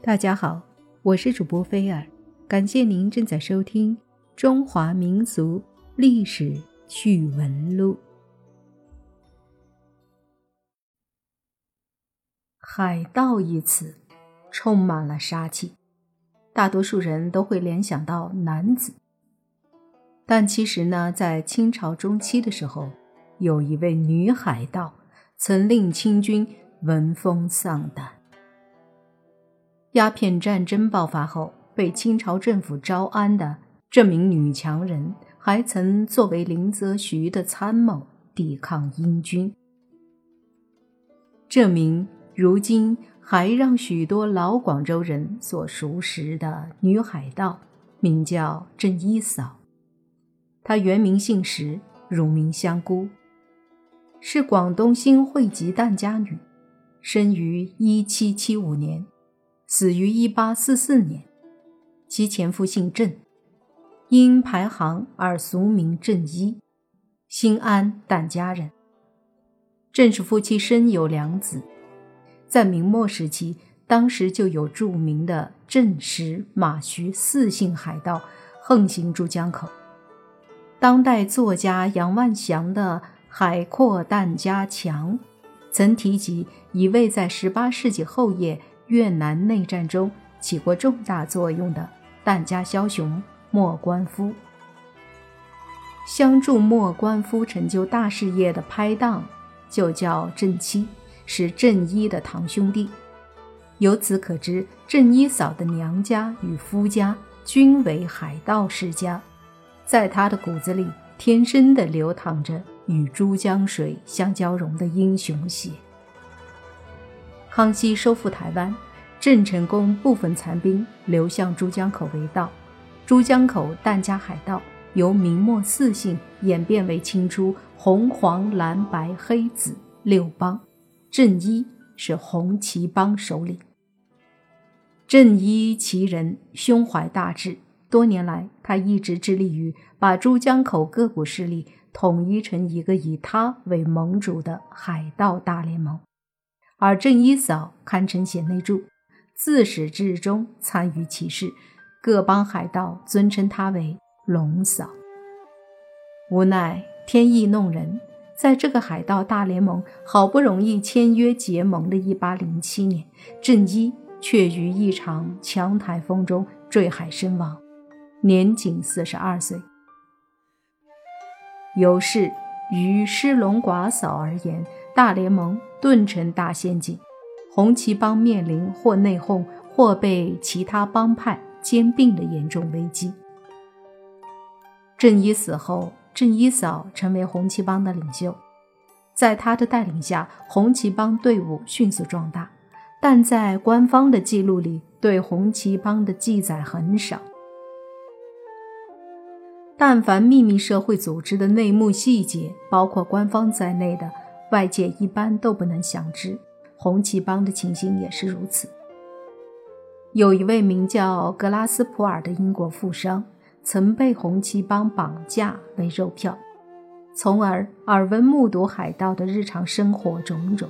大家好，我是主播菲尔，感谢您正在收听《中华民族历史趣闻录》。海盗一词充满了杀气，大多数人都会联想到男子。但其实呢，在清朝中期的时候，有一位女海盗曾令清军闻风丧胆。鸦片战争爆发后，被清朝政府招安的这名女强人，还曾作为林则徐的参谋抵抗英军。这名如今还让许多老广州人所熟识的女海盗，名叫郑一嫂。她原名姓石，乳名香菇，是广东新会籍疍家女，生于一七七五年。死于一八四四年，其前夫姓郑，因排行而俗名郑一，新安疍家人。郑氏夫妻生有两子，在明末时期，当时就有著名的郑石马徐四姓海盗横行珠江口。当代作家杨万祥的《海阔疍家强》曾提及一位在十八世纪后叶。越南内战中起过重大作用的疍家枭雄莫观夫，相助莫观夫成就大事业的拍档就叫郑七，是郑一的堂兄弟。由此可知，郑一嫂的娘家与夫家均为海盗世家，在她的骨子里天生的流淌着与珠江水相交融的英雄血。康熙收复台湾，郑成功部分残兵流向珠江口为盗，珠江口疍家海盗由明末四姓演变为清初红黄蓝白黑紫六帮，郑一是红旗帮首领。郑一其人胸怀大志，多年来他一直致力于把珠江口各股势力统一成一个以他为盟主的海盗大联盟。而郑一嫂堪称贤内助，自始至终参与其事，各帮海盗尊称她为龙嫂。无奈天意弄人，在这个海盗大联盟好不容易签约结盟的一八零七年，郑一却于一场强台风中坠海身亡，年仅四十二岁。有事于失龙寡嫂而言。大联盟顿成大陷阱，红旗帮面临或内讧或被其他帮派兼并的严重危机。郑一死后，郑一嫂成为红旗帮的领袖，在他的带领下，红旗帮队伍迅速壮大，但在官方的记录里，对红旗帮的记载很少。但凡秘密社会组织的内幕细节，包括官方在内的。外界一般都不能详知，红旗帮的情形也是如此。有一位名叫格拉斯普尔的英国富商，曾被红旗帮绑架为肉票，从而耳闻目睹海盗的日常生活种种。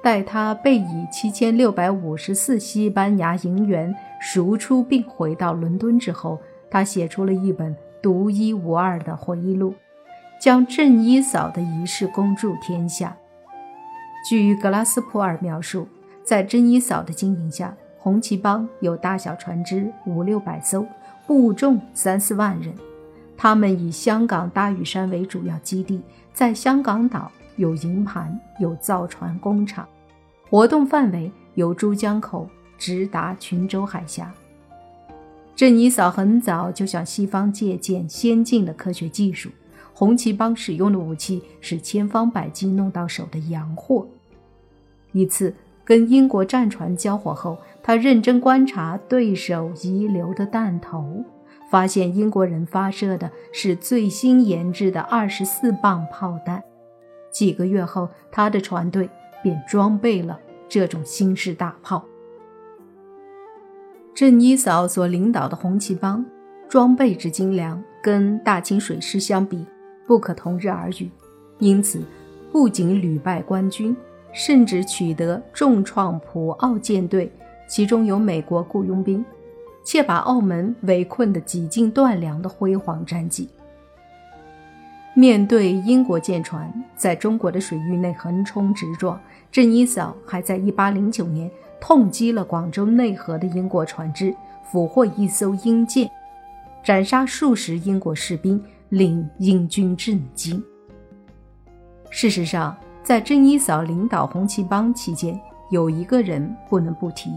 待他被以七千六百五十四西班牙银元赎出并回到伦敦之后，他写出了一本独一无二的回忆录。将郑一嫂的仪式公诸天下。据格拉斯普尔描述，在郑一嫂的经营下，红旗帮有大小船只五六百艘，部众三四万人。他们以香港大屿山为主要基地，在香港岛有营盘、有造船工厂，活动范围由珠江口直达群洲海峡。郑一嫂很早就向西方借鉴先进的科学技术。红旗帮使用的武器是千方百计弄到手的洋货。一次跟英国战船交火后，他认真观察对手遗留的弹头，发现英国人发射的是最新研制的二十四磅炮弹。几个月后，他的船队便装备了这种新式大炮。郑一嫂所领导的红旗帮装备之精良，跟大清水师相比。不可同日而语，因此不仅屡败官军，甚至取得重创普奥舰队其中有美国雇佣兵，且把澳门围困得几近断粮的辉煌战绩。面对英国舰船在中国的水域内横冲直撞，郑一嫂还在1809年痛击了广州内河的英国船只，俘获一艘英舰，斩杀数十英国士兵，令英军震惊。事实上，在郑一嫂领导红旗帮期间，有一个人不能不提，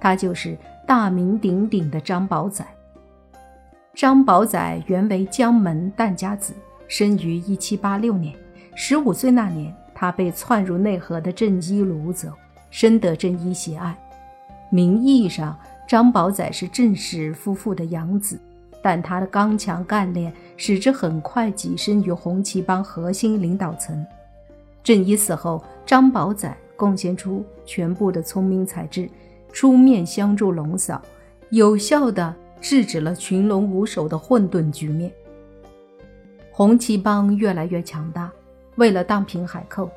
他就是大名鼎鼎的张宝仔。张宝仔原为江门疍家子。生于一七八六年，十五岁那年，他被窜入内河的郑一掳走，深得郑一喜爱。名义上，张宝仔是郑氏夫妇的养子，但他的刚强干练使之很快跻身于红旗帮核心领导层。郑一死后，张宝仔贡献出全部的聪明才智，出面相助龙嫂，有效地制止了群龙无首的混沌局面。红旗帮越来越强大，为了荡平海寇，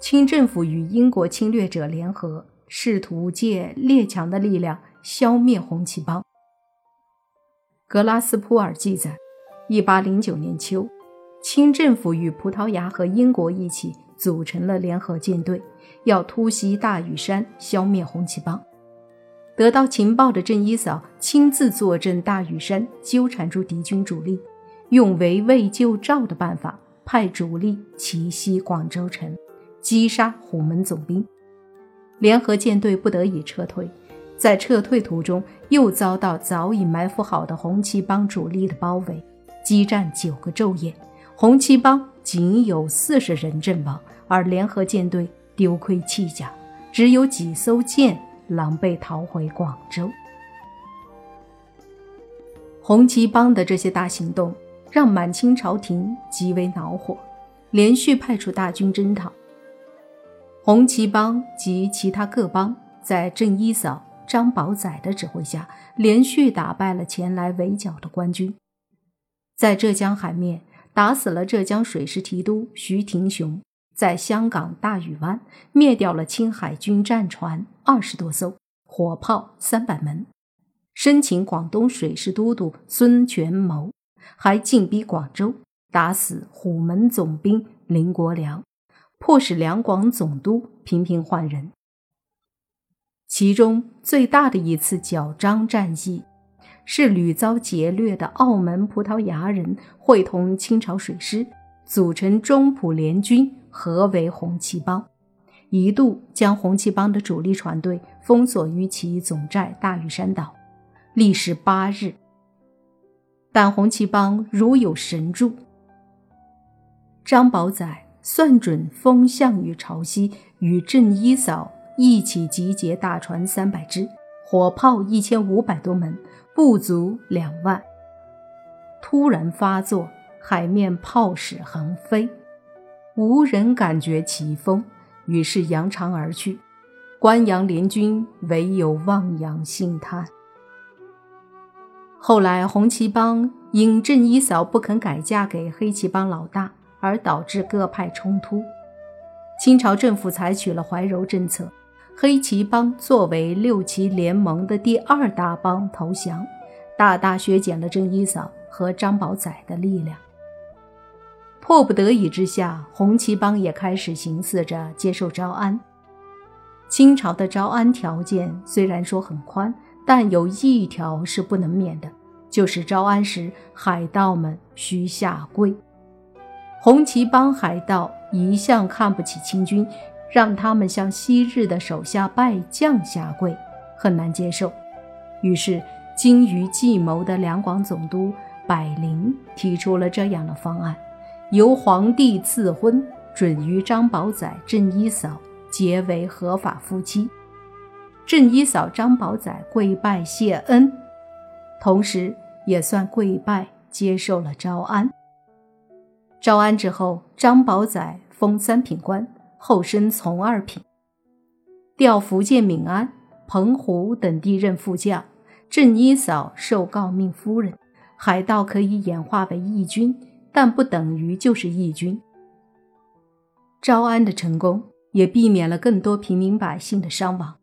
清政府与英国侵略者联合，试图借列强的力量消灭红旗帮。格拉斯普尔记载，一八零九年秋，清政府与葡萄牙和英国一起组成了联合舰队，要突袭大屿山，消灭红旗帮。得到情报的郑一嫂亲自坐镇大屿山，纠缠住敌军主力。用围魏救赵的办法，派主力奇袭广州城，击杀虎门总兵。联合舰队不得已撤退，在撤退途中又遭到早已埋伏好的红旗帮主力的包围，激战九个昼夜，红旗帮仅有四十人阵亡，而联合舰队丢盔弃甲，只有几艘舰狼狈逃回广州。红旗帮的这些大行动。让满清朝廷极为恼火，连续派出大军征讨。红旗帮及其他各帮在郑一嫂、张宝仔的指挥下，连续打败了前来围剿的官军，在浙江海面打死了浙江水师提督徐廷雄，在香港大屿湾灭掉了清海军战船二十多艘，火炮三百门，申请广东水师都督孙权谋。还进逼广州，打死虎门总兵林国良，迫使两广总督频频换人。其中最大的一次剿张战役，是屡遭劫掠的澳门葡萄牙人会同清朝水师，组成中葡联军，合围红旗帮，一度将红旗帮的主力船队封锁于其总寨大屿山岛，历时八日。但红旗帮如有神助，张宝仔算准风向与潮汐，与郑一嫂一起集结大船三百只，火炮一千五百多门，不足两万。突然发作，海面炮矢横飞，无人感觉其风，于是扬长而去。关阳联军唯有望洋兴叹。后来，红旗帮因郑一嫂不肯改嫁给黑旗帮老大，而导致各派冲突。清朝政府采取了怀柔政策，黑旗帮作为六旗联盟的第二大帮投降，大大削减了郑一嫂和张宝仔的力量。迫不得已之下，红旗帮也开始寻思着接受招安。清朝的招安条件虽然说很宽。但有一条是不能免的，就是招安时海盗们需下跪。红旗帮海盗一向看不起清军，让他们向昔日的手下败将下跪，很难接受。于是，精于计谋的两广总督百灵提出了这样的方案：由皇帝赐婚，准于张宝仔、郑一嫂结为合法夫妻。郑一嫂、张宝仔跪拜谢恩，同时也算跪拜接受了招安。招安之后，张宝仔封三品官，后升从二品，调福建闽安、澎湖等地任副将。郑一嫂受诰命夫人，海盗可以演化为义军，但不等于就是义军。招安的成功，也避免了更多平民百姓的伤亡。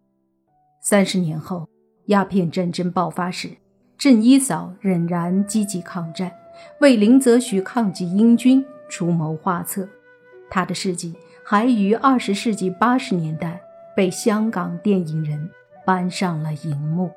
三十年后，鸦片战争爆发时，郑一嫂仍然积极抗战，为林则徐抗击英军出谋划策。他的事迹还于二十世纪八十年代被香港电影人搬上了荧幕。